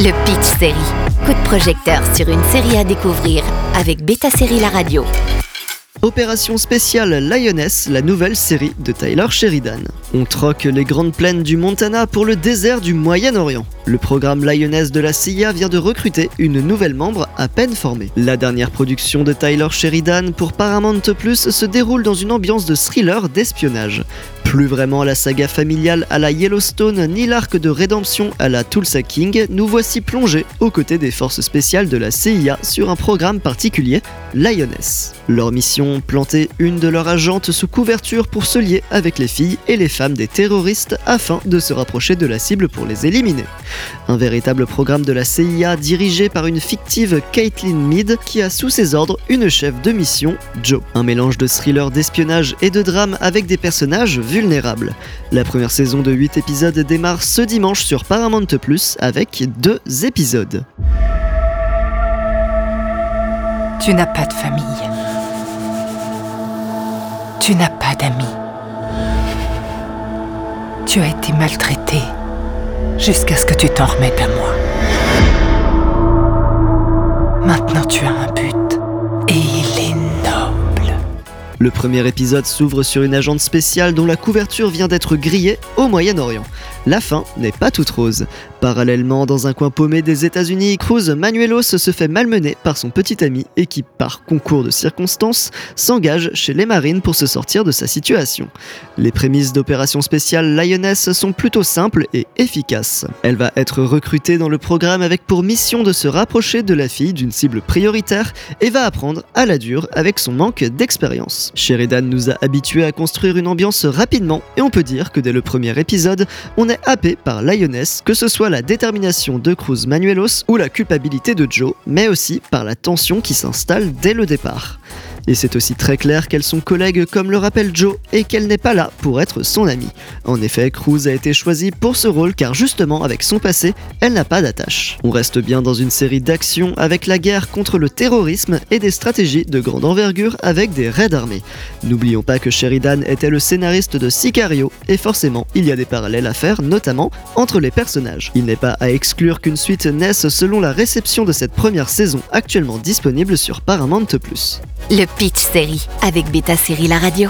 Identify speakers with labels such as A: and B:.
A: Le Pitch Série. Coup de projecteur sur une série à découvrir avec Beta Série La Radio.
B: Opération spéciale Lioness, la nouvelle série de Tyler Sheridan. On troque les grandes plaines du Montana pour le désert du Moyen-Orient. Le programme Lioness de la CIA vient de recruter une nouvelle membre à peine formée. La dernière production de Tyler Sheridan pour Paramount Plus se déroule dans une ambiance de thriller d'espionnage. Plus vraiment la saga familiale à la Yellowstone ni l'arc de rédemption à la Tulsa King, nous voici plongés aux côtés des forces spéciales de la CIA sur un programme particulier, Lioness. Leur mission, planter une de leurs agentes sous couverture pour se lier avec les filles et les femmes des terroristes afin de se rapprocher de la cible pour les éliminer. Un véritable programme de la CIA dirigé par une fictive Caitlin Mead qui a sous ses ordres une chef de mission, Joe. Un mélange de thriller d'espionnage et de drame avec des personnages vulnérables. La première saison de 8 épisodes démarre ce dimanche sur Paramount Plus avec deux épisodes.
C: Tu n'as pas de famille. Tu n'as pas d'amis. Tu as été maltraité jusqu'à ce que tu t'en remettes à moi. Maintenant tu as un but et il est noble.
B: Le premier épisode s'ouvre sur une agente spéciale dont la couverture vient d'être grillée au Moyen-Orient. La fin n'est pas toute rose. Parallèlement, dans un coin paumé des États-Unis, Cruz Manuelos se fait malmener par son petit ami et qui, par concours de circonstances, s'engage chez les Marines pour se sortir de sa situation. Les prémices d'opération spéciale Lioness sont plutôt simples et efficaces. Elle va être recrutée dans le programme avec pour mission de se rapprocher de la fille d'une cible prioritaire et va apprendre à la dure avec son manque d'expérience. Sheridan nous a habitués à construire une ambiance rapidement et on peut dire que dès le premier épisode, on est happé par Lioness, que ce soit la détermination de Cruz Manuelos ou la culpabilité de Joe, mais aussi par la tension qui s'installe dès le départ. Et c'est aussi très clair qu'elles sont collègues comme le rappelle Joe et qu'elle n'est pas là pour être son amie. En effet, Cruz a été choisie pour ce rôle car justement avec son passé, elle n'a pas d'attache. On reste bien dans une série d'actions avec la guerre contre le terrorisme et des stratégies de grande envergure avec des raids armés. N'oublions pas que Sheridan était le scénariste de Sicario et forcément il y a des parallèles à faire notamment entre les personnages. Il n'est pas à exclure qu'une suite naisse selon la réception de cette première saison actuellement disponible sur Paramount+.
A: Le Pitch Série avec Beta Série La Radio.